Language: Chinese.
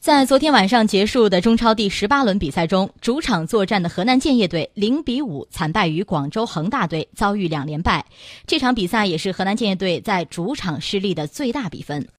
在昨天晚上结束的中超第十八轮比赛中主场作战的河南建业队零比五惨败于广州恒大队遭遇两连败。这场比赛也是河南建业队在主场失利的最大比分。